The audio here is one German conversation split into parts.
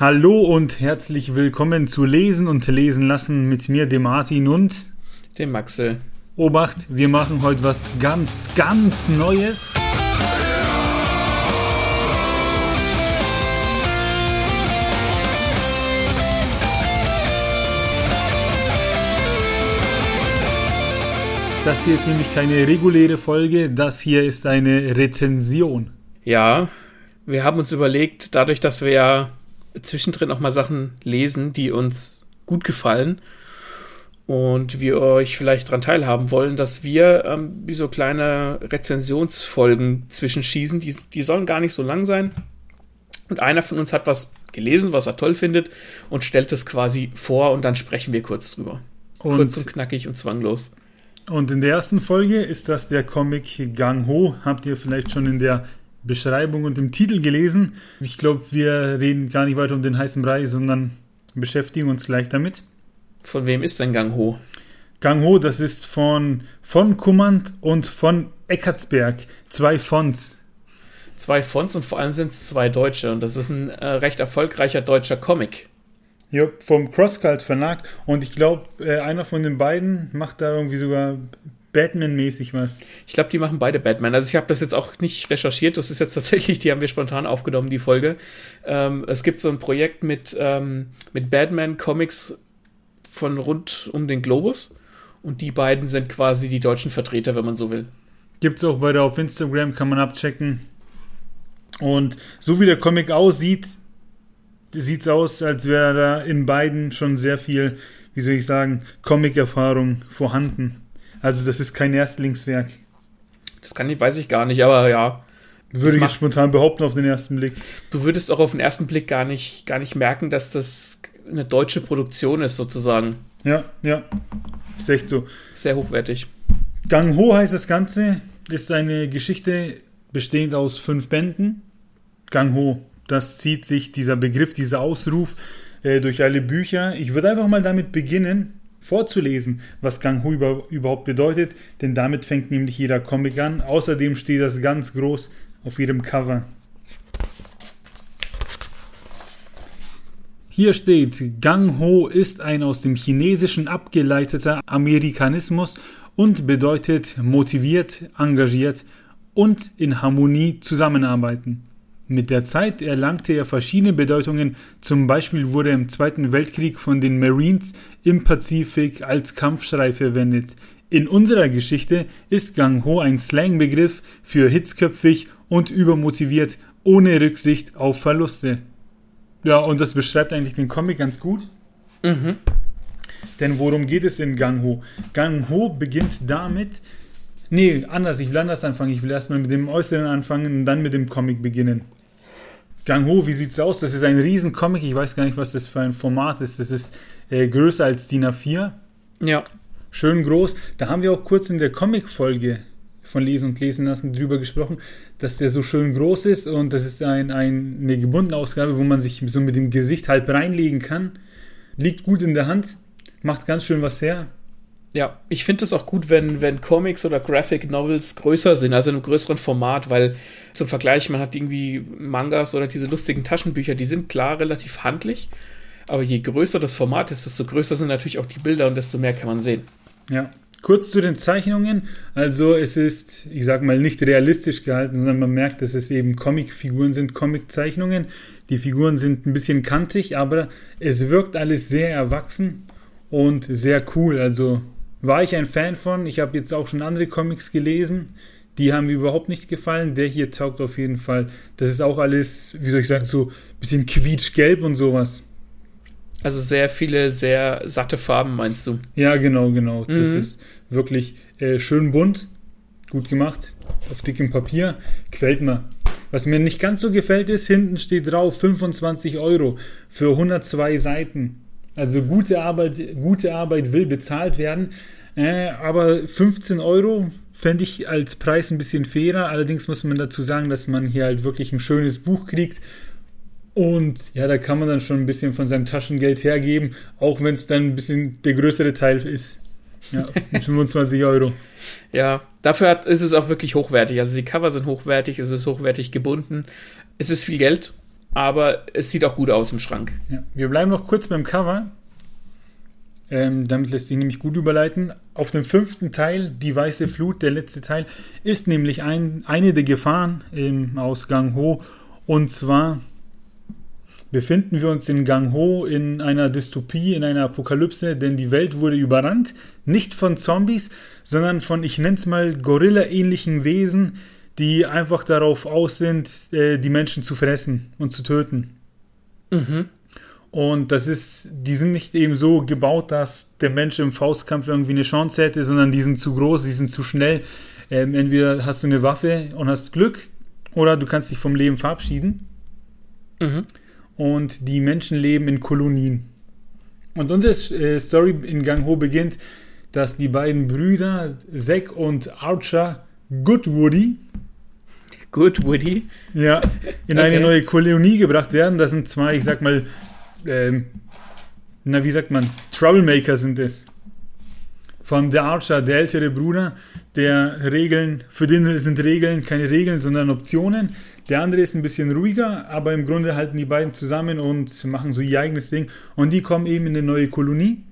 Hallo und herzlich willkommen zu Lesen und Lesen lassen mit mir, dem Martin und dem Maxel. Obacht, wir machen heute was ganz, ganz Neues. Das hier ist nämlich keine reguläre Folge, das hier ist eine Rezension. Ja, wir haben uns überlegt, dadurch, dass wir ja zwischendrin auch mal Sachen lesen, die uns gut gefallen und wir euch vielleicht daran teilhaben wollen, dass wir ähm, wie so kleine Rezensionsfolgen zwischenschießen. Die, die sollen gar nicht so lang sein. Und einer von uns hat was gelesen, was er toll findet und stellt es quasi vor und dann sprechen wir kurz drüber. Und kurz und knackig und zwanglos. Und in der ersten Folge ist das der Comic Gang Ho. Habt ihr vielleicht schon in der Beschreibung und im Titel gelesen. Ich glaube, wir reden gar nicht weiter um den heißen Brei, sondern beschäftigen uns gleich damit. Von wem ist denn Gang Ho? Gang Ho, das ist von, von Kummand und von Eckartsberg. Zwei Fonts. Zwei Fonts und vor allem sind es zwei Deutsche. Und das ist ein äh, recht erfolgreicher deutscher Comic. Ja, vom Crosscult Verlag. Und ich glaube, äh, einer von den beiden macht da irgendwie sogar Batman-mäßig was. Ich glaube, die machen beide Batman. Also ich habe das jetzt auch nicht recherchiert. Das ist jetzt tatsächlich, die haben wir spontan aufgenommen, die Folge. Ähm, es gibt so ein Projekt mit, ähm, mit Batman-Comics von rund um den Globus. Und die beiden sind quasi die deutschen Vertreter, wenn man so will. Gibt es auch beide auf Instagram, kann man abchecken. Und so wie der Comic aussieht, sieht es aus, als wäre da in beiden schon sehr viel, wie soll ich sagen, Comic-Erfahrung vorhanden. Also das ist kein Erstlingswerk. Das kann ich, weiß ich gar nicht, aber ja. Würde ich jetzt spontan behaupten auf den ersten Blick. Du würdest auch auf den ersten Blick gar nicht, gar nicht merken, dass das eine deutsche Produktion ist, sozusagen. Ja, ja. Ist echt so. Sehr hochwertig. Gang Ho heißt das Ganze, ist eine Geschichte bestehend aus fünf Bänden. Gang Ho, das zieht sich dieser Begriff, dieser Ausruf äh, durch alle Bücher. Ich würde einfach mal damit beginnen, vorzulesen, was Gang Ho über, überhaupt bedeutet, denn damit fängt nämlich jeder Comic an. Außerdem steht das ganz groß auf ihrem Cover. Hier steht, Gang Ho ist ein aus dem Chinesischen abgeleiteter Amerikanismus und bedeutet motiviert, engagiert und in Harmonie zusammenarbeiten. Mit der Zeit erlangte er verschiedene Bedeutungen, zum Beispiel wurde er im Zweiten Weltkrieg von den Marines im Pazifik als Kampfschrei verwendet. In unserer Geschichte ist Gang Ho ein Slangbegriff für hitzköpfig und übermotiviert, ohne Rücksicht auf Verluste. Ja, und das beschreibt eigentlich den Comic ganz gut. Mhm. Denn worum geht es in Gang Ho? Gang Ho beginnt damit. Nee, anders, ich will anders anfangen. Ich will erstmal mit dem Äußeren anfangen und dann mit dem Comic beginnen. Gang Ho, wie sieht's aus? Das ist ein riesen Comic. Ich weiß gar nicht, was das für ein Format ist. Das ist äh, größer als DIN A4. Ja. Schön groß. Da haben wir auch kurz in der Comic-Folge von Lesen und Lesen lassen drüber gesprochen, dass der so schön groß ist und das ist ein, ein, eine gebundene Ausgabe, wo man sich so mit dem Gesicht halb reinlegen kann. Liegt gut in der Hand, macht ganz schön was her. Ja, ich finde es auch gut, wenn, wenn Comics oder Graphic Novels größer sind, also in einem größeren Format, weil zum Vergleich, man hat irgendwie Mangas oder diese lustigen Taschenbücher, die sind klar relativ handlich, aber je größer das Format ist, desto größer sind natürlich auch die Bilder und desto mehr kann man sehen. Ja, Kurz zu den Zeichnungen. Also es ist, ich sag mal, nicht realistisch gehalten, sondern man merkt, dass es eben Comicfiguren sind, Comiczeichnungen. Die Figuren sind ein bisschen kantig, aber es wirkt alles sehr erwachsen und sehr cool. Also war ich ein Fan von. Ich habe jetzt auch schon andere Comics gelesen. Die haben mir überhaupt nicht gefallen. Der hier taugt auf jeden Fall. Das ist auch alles, wie soll ich sagen, so ein bisschen quietschgelb und sowas. Also sehr viele, sehr satte Farben, meinst du? Ja, genau, genau. Mhm. Das ist wirklich äh, schön bunt, gut gemacht, auf dickem Papier. Gefällt mir. Was mir nicht ganz so gefällt ist, hinten steht drauf 25 Euro für 102 Seiten. Also gute Arbeit, gute Arbeit will bezahlt werden. Äh, aber 15 Euro fände ich als Preis ein bisschen fairer. Allerdings muss man dazu sagen, dass man hier halt wirklich ein schönes Buch kriegt und ja, da kann man dann schon ein bisschen von seinem Taschengeld hergeben, auch wenn es dann ein bisschen der größere Teil ist. Ja, mit 25 Euro. Ja, dafür hat, ist es auch wirklich hochwertig. Also die Cover sind hochwertig, es ist hochwertig gebunden. Es ist viel Geld, aber es sieht auch gut aus im Schrank. Ja. Wir bleiben noch kurz beim Cover. Ähm, damit lässt sich nämlich gut überleiten. Auf dem fünften Teil, die weiße Flut, der letzte Teil, ist nämlich ein, eine der Gefahren im Ausgang Ho. Und zwar befinden wir uns in Gang Ho in einer Dystopie, in einer Apokalypse, denn die Welt wurde überrannt, nicht von Zombies, sondern von, ich nenne es mal, Gorilla-ähnlichen Wesen, die einfach darauf aus sind, äh, die Menschen zu fressen und zu töten. Mhm. Und das ist, die sind nicht eben so gebaut, dass der Mensch im Faustkampf irgendwie eine Chance hätte, sondern die sind zu groß, die sind zu schnell. Ähm, entweder hast du eine Waffe und hast Glück, oder du kannst dich vom Leben verabschieden. Mhm. Und die Menschen leben in Kolonien. Und unsere äh, Story in Gang Ho beginnt, dass die beiden Brüder, Zack und Archer Goodwoody, Good Woody. ja, in Okay. eine neue Kolonie gebracht werden. Das sind zwei, ich sag mal, ähm, na, wie sagt man, Troublemaker sind es. Allem der Archer, der ältere Bruder, der Regeln, für den sind Regeln keine Regeln, sondern Optionen. Der andere ist ein bisschen ruhiger, aber im Grunde halten die beiden zusammen und machen so ihr eigenes Ding. Und die kommen eben in eine neue Kolonie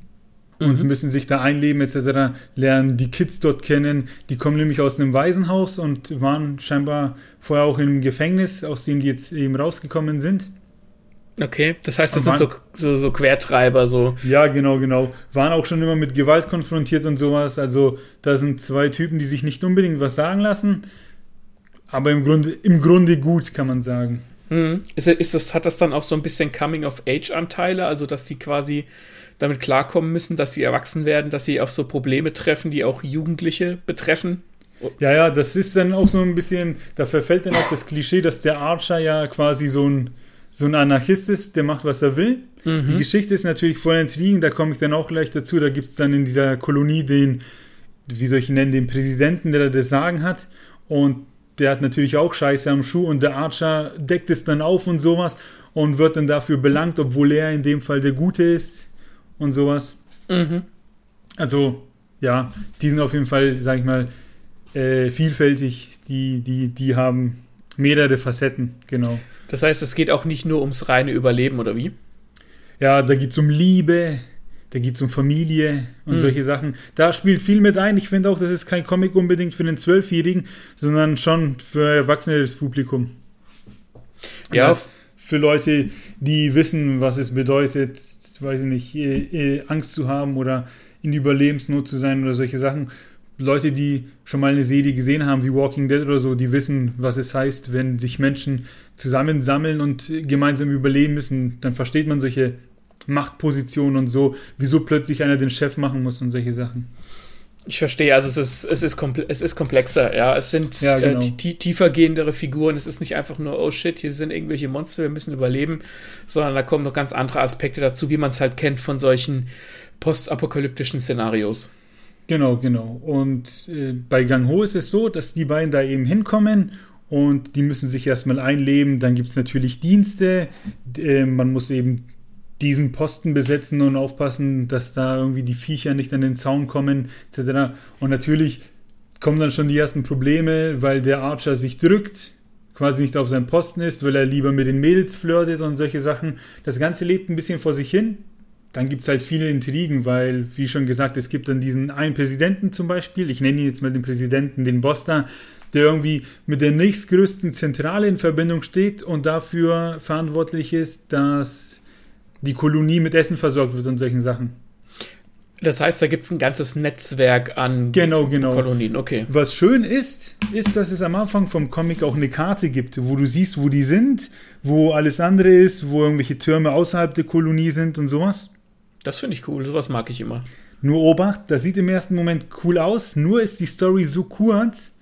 und Mhm. müssen sich da einleben etc., lernen die Kids dort kennen. Die kommen nämlich aus einem Waisenhaus und waren scheinbar vorher auch im Gefängnis, aus dem die jetzt eben rausgekommen sind. Okay, das heißt, das Am sind so, so, so Quertreiber, so. Ja, genau, genau. Waren auch schon immer mit Gewalt konfrontiert und sowas. Also da sind zwei Typen, die sich nicht unbedingt was sagen lassen, aber im Grunde, im Grunde gut, kann man sagen. Mhm. Ist, ist das, hat das dann auch so ein bisschen Coming-of-Age-Anteile, also dass sie quasi damit klarkommen müssen, dass sie erwachsen werden, dass sie auf so Probleme treffen, die auch Jugendliche betreffen? Ja, ja, das ist dann auch so ein bisschen, da verfällt dann auch das Klischee, dass der Archer ja quasi so ein, so ein Anarchist ist, der macht, was er will. Die Geschichte ist natürlich voll Intrigen, da komme ich dann auch gleich dazu. Da gibt es dann in dieser Kolonie den, wie soll ich ihn nennen, den Präsidenten, der da das Sagen hat. Und der hat natürlich auch Scheiße am Schuh und der Archer deckt es dann auf und sowas und wird dann dafür belangt, obwohl er in dem Fall der Gute ist und sowas. Mhm. Also, ja, die sind auf jeden Fall, sag ich mal, äh, vielfältig. Die, die, die haben mehrere Facetten, genau. Das heißt, es geht auch nicht nur ums reine Überleben, oder wie? Ja, da geht es um Liebe, da geht es um Familie und Mhm. solche Sachen. Da spielt viel mit ein. Ich finde auch, das ist kein Comic unbedingt für den Zwölfjährigen, sondern schon für erwachsenes Publikum. Ja, Das für Leute, die wissen, was es bedeutet, weiß ich nicht, äh, äh, Angst zu haben oder in Überlebensnot zu sein oder solche Sachen. Leute, die schon mal eine Serie gesehen haben, wie Walking Dead oder so, die wissen, was es heißt, wenn sich Menschen zusammensammeln und gemeinsam überleben müssen. Dann versteht man solche Machtpositionen und so, wieso plötzlich einer den Chef machen muss und solche Sachen. Ich verstehe. Also es ist, es ist, komple es ist komplexer, ja. Es sind Ja, genau. äh, tie- tie- tiefergehendere Figuren. Es ist nicht einfach nur, oh shit, hier sind irgendwelche Monster, wir müssen überleben, sondern da kommen noch ganz andere Aspekte dazu, wie man es halt kennt von solchen postapokalyptischen Szenarios. Genau, genau. Und äh, bei Gang Ho ist es so, dass die beiden da eben hinkommen und die müssen sich erstmal einleben. Dann gibt es natürlich Dienste. Äh, man muss eben diesen Posten besetzen und aufpassen, dass da irgendwie die Viecher nicht an den Zaun kommen, etc. Und natürlich kommen dann schon die ersten Probleme, weil der Archer sich drückt, quasi nicht auf seinem Posten ist, weil er lieber mit den Mädels flirtet und solche Sachen. Das Ganze lebt ein bisschen vor sich hin. Dann gibt es halt viele Intrigen, weil, wie schon gesagt, es gibt dann diesen einen Präsidenten zum Beispiel, ich nenne ihn jetzt mal den Präsidenten, den Boss da, der irgendwie mit der nächstgrößten Zentrale in Verbindung steht und dafür verantwortlich ist, dass die Kolonie mit Essen versorgt wird und solchen Sachen. Das heißt, da gibt es ein ganzes Netzwerk an Genau, genau. Kolonien. Okay. Was schön ist, ist, dass es am Anfang vom Comic auch eine Karte gibt, wo du siehst, wo die sind, wo alles andere ist, wo irgendwelche Türme außerhalb der Kolonie sind und sowas. Das finde ich cool. Sowas mag ich immer. Nur Obacht, das sieht im ersten Moment cool aus, nur ist die Story so kurz,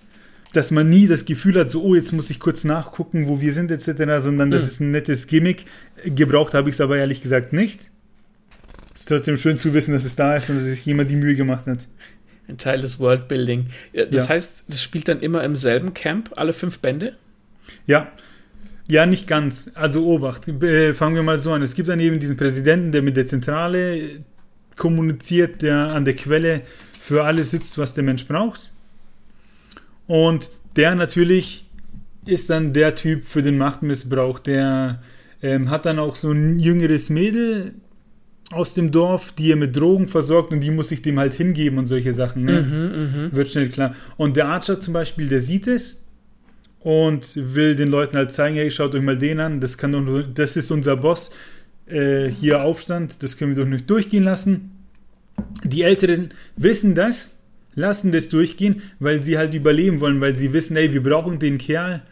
dass man nie das Gefühl hat, so, oh, jetzt muss ich kurz nachgucken, wo wir sind, etc., sondern das Hm. ist ein nettes Gimmick. Gebraucht habe ich es aber ehrlich gesagt nicht. Ist trotzdem schön zu wissen, dass es da ist und dass sich jemand die Mühe gemacht hat. Ein Teil des Worldbuilding. Das Ja. heißt, das spielt dann immer im selben Camp, alle fünf Bände? Ja. Ja, nicht ganz. Also Obacht. Äh, fangen wir mal so an. Es gibt dann eben diesen Präsidenten, der mit der Zentrale kommuniziert, der an der Quelle für alles sitzt, was der Mensch braucht. Und der natürlich ist dann der Typ für den Machtmissbrauch, der ähm, hat dann auch so ein jüngeres Mädel aus dem Dorf, die er mit Drogen versorgt und die muss sich dem halt hingeben und solche Sachen. Ne? Mhm, Wird schnell klar. Und der Archer zum Beispiel, der sieht es und will den Leuten halt zeigen, hey, schaut euch mal den an, das kann doch nur, das ist unser Boss. Äh, hier Aufstand, das können wir doch nicht durchgehen lassen. Die Älteren wissen das, lassen das durchgehen, weil sie halt überleben wollen, weil sie wissen, ey, wir brauchen den Kerl,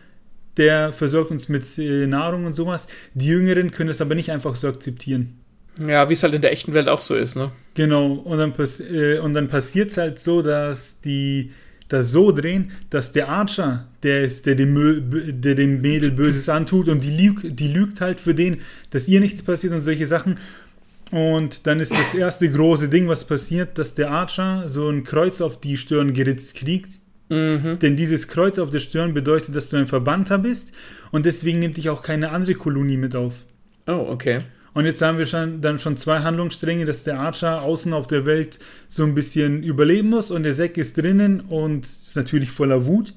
der versorgt uns mit äh, Nahrung und sowas. Die Jüngeren können das aber nicht einfach so akzeptieren. Ja, wie es halt in der echten Welt auch so ist, ne? Genau, und dann, pass äh, und dann passiert es halt so, dass die das so drehen, dass der Archer, der ist, der dem, der dem Mädel Böses antut und die, lüg die lügt halt für den, dass ihr nichts passiert und solche Sachen. Und dann ist das erste große Ding, was passiert, dass der Archer so ein Kreuz auf die Stirn geritzt kriegt. Mhm. Denn dieses Kreuz auf der Stirn bedeutet, dass du ein Verbannter bist und deswegen nimmt dich auch keine andere Kolonie mit auf. Oh, okay. Und jetzt haben wir schon, dann schon zwei Handlungsstränge, dass der Archer außen auf der Welt so ein bisschen überleben muss und der Zack ist drinnen und ist natürlich voller Wut.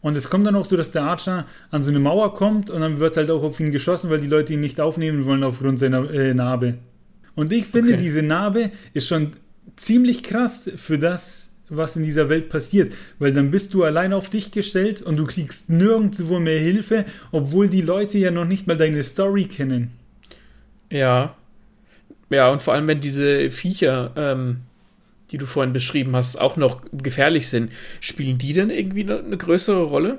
Und es kommt dann auch so, dass der Archer an so eine Mauer kommt und dann wird halt auch auf ihn geschossen, weil die Leute ihn nicht aufnehmen wollen aufgrund seiner äh, Narbe. Und ich finde, Okay. diese Narbe ist schon ziemlich krass für das, was in dieser Welt passiert, weil dann bist du allein auf dich gestellt und du kriegst nirgendwo mehr Hilfe, obwohl die Leute ja noch nicht mal deine Story kennen. Ja. Ja, und vor allem, wenn diese Viecher, ähm, die du vorhin beschrieben hast, auch noch gefährlich sind, spielen die denn irgendwie eine, eine größere Rolle?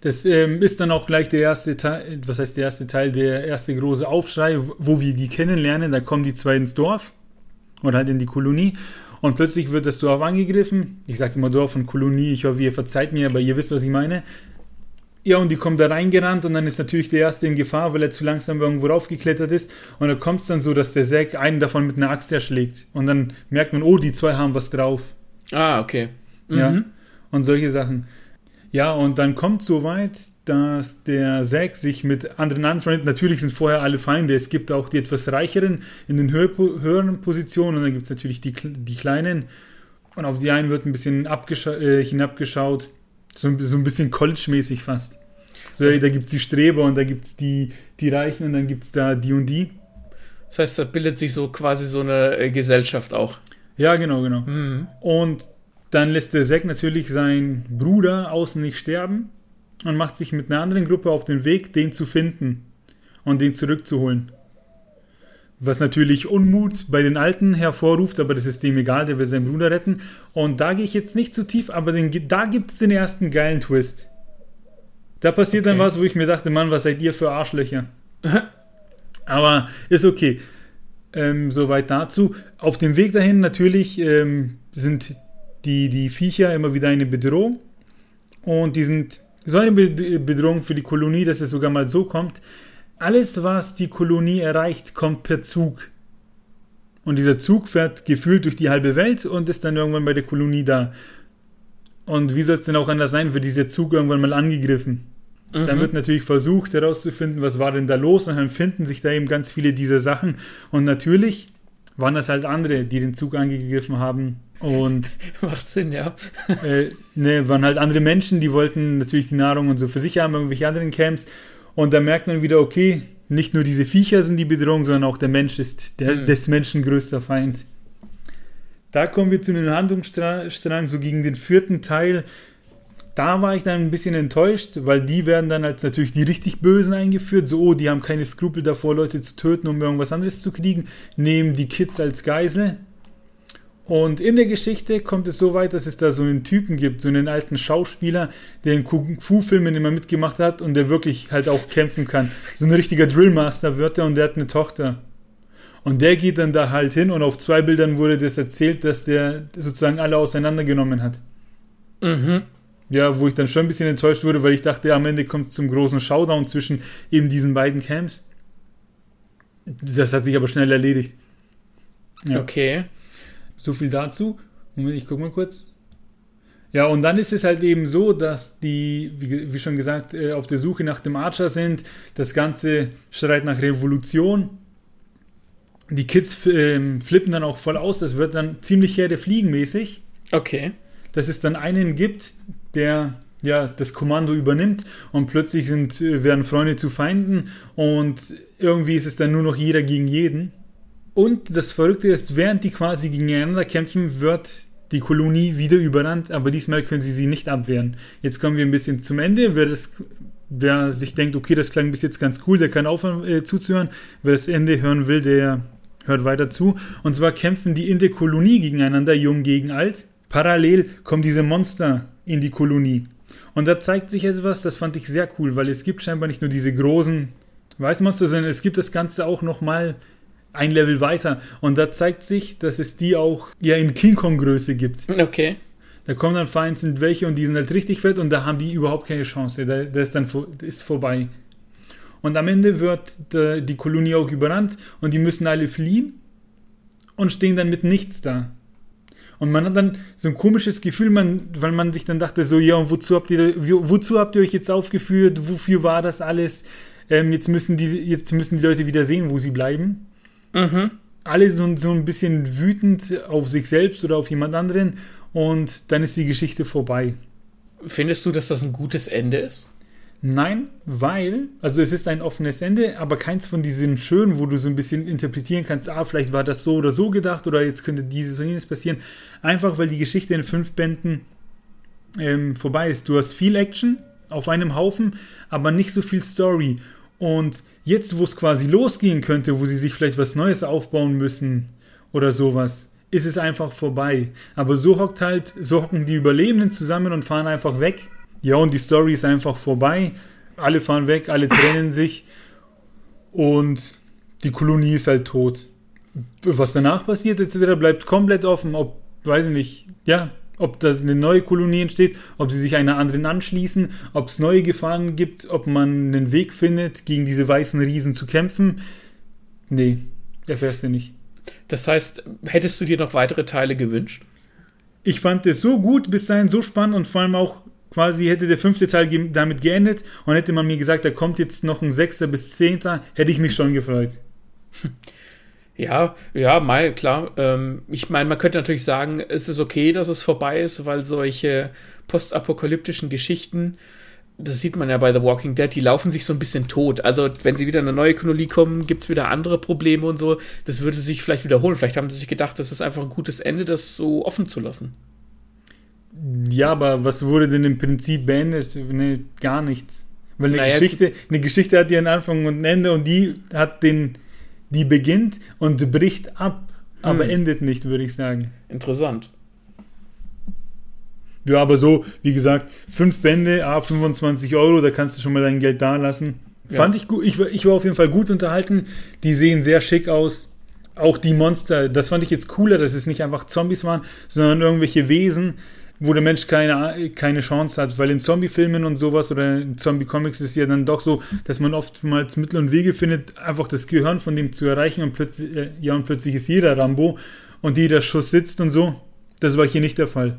Das ähm, ist dann auch gleich der erste Teil, was heißt der erste Teil, der erste große Aufschrei, wo wir die kennenlernen. Da kommen die zwei ins Dorf oder halt in die Kolonie und plötzlich wird das Dorf angegriffen. Ich sage immer Dorf und Kolonie, ich hoffe, ihr verzeiht mir, aber ihr wisst, was ich meine. Ja, und die kommen da reingerannt und dann ist natürlich der Erste in Gefahr, weil er zu langsam irgendwo raufgeklettert ist. Und da kommt es dann so, dass der Zack einen davon mit einer Axt erschlägt. Und dann merkt man, oh, die zwei haben was drauf. Ah, okay. Ja. Mhm. Und solche Sachen. Ja, und dann kommt so weit, dass der Zack sich mit anderen anfreundet. Natürlich sind vorher alle Feinde. Es gibt auch die etwas reicheren in den höher, höheren Positionen und dann gibt es natürlich die, die kleinen. Und auf die einen wird ein bisschen äh, hinabgeschaut. So, ein- so ein bisschen College-mäßig fast. So, ey, da gibt es die Streber und da gibt es die, die Reichen und dann gibt es da die und die. Das heißt, da bildet sich so quasi so eine äh, Gesellschaft auch. Ja, genau, genau. Mhm. Und dann lässt der Zack natürlich seinen Bruder außen nicht sterben und macht sich mit einer anderen Gruppe auf den Weg, den zu finden und den zurückzuholen. Was natürlich Unmut bei den Alten hervorruft, aber das ist dem egal, der will seinen Bruder retten. Und da gehe ich jetzt nicht zu tief, aber den, da gibt es den ersten geilen Twist. Da passiert dann Okay. was, wo ich mir dachte, Mann, was seid ihr für Arschlöcher? aber ist okay. Ähm, soweit dazu. Auf dem Weg dahin natürlich ähm, sind die, die Viecher immer wieder eine Bedrohung. Und die sind so eine Be- Bedrohung für die Kolonie, dass es sogar mal so kommt. Alles, was die Kolonie erreicht, kommt per Zug. Und dieser Zug fährt gefühlt durch die halbe Welt und ist dann irgendwann bei der Kolonie da. Und wie soll es denn auch anders sein, wird dieser Zug irgendwann mal angegriffen? Dann Mhm. wird natürlich versucht herauszufinden, was war denn da los und dann finden sich da eben ganz viele dieser Sachen. Und natürlich waren das halt andere, die den Zug angegriffen haben. Und Macht Sinn, ja. äh, ne, waren halt andere Menschen, die wollten natürlich die Nahrung und so für sich haben, irgendwelche anderen Camps. Und da merkt man wieder, okay, nicht nur diese Viecher sind die Bedrohung, sondern auch der Mensch ist der, Mhm. des Menschen größter Feind. Da kommen wir zu einem Handlungsstrang, so gegen den vierten Teil. Da war ich dann ein bisschen enttäuscht, weil die werden dann als natürlich die richtig Bösen eingeführt. So, oh, die haben keine Skrupel davor, Leute zu töten, um irgendwas anderes zu kriegen, nehmen die Kids als Geisel. Und in der Geschichte kommt es so weit, dass es da so einen Typen gibt, so einen alten Schauspieler, der in Kung-Fu-Filmen immer mitgemacht hat und der wirklich halt auch kämpfen kann. So ein richtiger Drillmaster wird er und der hat eine Tochter. Und der geht dann da halt hin und auf zwei Bildern wurde das erzählt, dass der sozusagen alle auseinandergenommen hat. Mhm. Ja, wo ich dann schon ein bisschen enttäuscht wurde, weil ich dachte, am Ende kommt es zum großen Showdown zwischen eben diesen beiden Camps. Das hat sich aber schnell erledigt. Ja. Okay. So viel dazu. Moment, ich guck mal kurz. Ja, und dann ist es halt eben so, dass die, wie, wie schon gesagt, äh, auf der Suche nach dem Archer sind. Das Ganze schreit nach Revolution. Die Kids ähm, flippen dann auch voll aus. Das wird dann ziemlich Herde fliegenmäßig. Okay. Dass es dann einen gibt, der ja, das Kommando übernimmt und plötzlich sind, äh, werden Freunde zu Feinden und irgendwie ist es dann nur noch jeder gegen jeden. Und das Verrückte ist, während die quasi gegeneinander kämpfen, wird die Kolonie wieder überrannt, aber diesmal können sie sie nicht abwehren. Jetzt kommen wir ein bisschen zum Ende. Wer, das, wer sich denkt, okay, das klang bis jetzt ganz cool, der kann aufhören äh, zuzuhören. Wer das Ende hören will, der hört weiter zu. Und zwar kämpfen die in der Kolonie gegeneinander, jung gegen alt. Parallel kommen diese Monster in die Kolonie. Und da zeigt sich etwas, das fand ich sehr cool, weil es gibt scheinbar nicht nur diese großen Weißmonster, sondern es gibt das Ganze auch nochmal ein Level weiter. Und da zeigt sich, dass es die auch ja in King Kong Größe gibt. Okay. Da kommen dann vereinzelt welche und die sind halt richtig fett und da haben die überhaupt keine Chance. Da, da ist dann ist vorbei. Und am Ende wird die Kolonie auch überrannt und die müssen alle fliehen und stehen dann mit nichts da. Und man hat dann so ein komisches Gefühl, man, weil man sich dann dachte, so, ja, und wozu habt ihr, wozu habt ihr euch jetzt aufgeführt? Wofür war das alles? Ähm, jetzt, müssen die, jetzt müssen die Leute wieder sehen, wo sie bleiben. Mhm. Alle so, so ein bisschen wütend auf sich selbst oder auf jemand anderen und dann ist die Geschichte vorbei. Findest du, dass das ein gutes Ende ist? Nein, weil, also es ist ein offenes Ende, aber keins von diesen schönen, wo du so ein bisschen interpretieren kannst, ah, vielleicht war das so oder so gedacht oder jetzt könnte dieses und jenes passieren. Einfach weil die Geschichte in fünf Bänden ähm, vorbei ist. Du hast viel Action auf einem Haufen, aber nicht so viel Story. Und jetzt, wo es quasi losgehen könnte, wo sie sich vielleicht was Neues aufbauen müssen oder sowas, ist es einfach vorbei. Aber so hockt halt, so hocken die Überlebenden zusammen und fahren einfach weg ja, und die Story ist einfach vorbei. Alle fahren weg, alle trennen sich und die Kolonie ist halt tot. Was danach passiert, etc., bleibt komplett offen, ob, weiß ich nicht, ja, ob das eine neue Kolonie entsteht, ob sie sich einer anderen anschließen, ob es neue Gefahren gibt, ob man einen Weg findet, gegen diese weißen Riesen zu kämpfen. Nee, erfährst du nicht. Das heißt, hättest du dir noch weitere Teile gewünscht? Ich fand es so gut, bis dahin so spannend und vor allem auch quasi hätte der fünfte Teil damit geendet und hätte man mir gesagt, da kommt jetzt noch ein sechster bis zehnter, hätte ich mich schon gefreut. Ja, ja, mal, klar. Ähm, ich meine, man könnte natürlich sagen, es ist okay, dass es vorbei ist, weil solche postapokalyptischen Geschichten, das sieht man ja bei The Walking Dead, die laufen sich so ein bisschen tot. Also, wenn sie wieder in eine neue Kolonie kommen, gibt es wieder andere Probleme und so. Das würde sich vielleicht wiederholen. Vielleicht haben sie sich gedacht, das ist einfach ein gutes Ende, das so offen zu lassen. Ja, aber was wurde denn im Prinzip beendet? Nee, gar nichts. Weil eine naja, Geschichte, eine Geschichte hat ihren Anfang und ein Ende und die hat den, die beginnt und bricht ab, aber hm. endet nicht, würde ich sagen. Interessant. Ja, aber so, wie gesagt, fünf Bände, ah, 25 Euro, da kannst du schon mal dein Geld da lassen. Ja. Fand ich gut. Ich, ich war auf jeden Fall gut unterhalten. Die sehen sehr schick aus. Auch die Monster, das fand ich jetzt cooler, dass es nicht einfach Zombies waren, sondern irgendwelche Wesen, wo der Mensch keine, keine Chance hat, weil in Zombie-Filmen und sowas oder in Zombie-Comics ist ja dann doch so, dass man oftmals Mittel und Wege findet, einfach das Gehirn von dem zu erreichen und plötzlich, äh, ja, und plötzlich ist jeder Rambo und jeder Schuss sitzt und so. Das war hier nicht der Fall.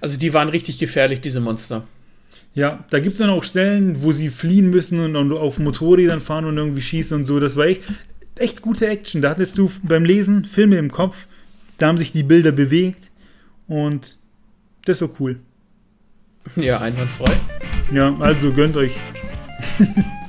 Also die waren richtig gefährlich, diese Monster. Ja, da gibt es dann auch Stellen, wo sie fliehen müssen und, und auf Motorrädern fahren und irgendwie schießen und so. Das war echt, echt gute Action. Da hattest du beim Lesen Filme im Kopf, da haben sich die Bilder bewegt und das war cool. Ja, einwandfrei. Ja, also gönnt euch.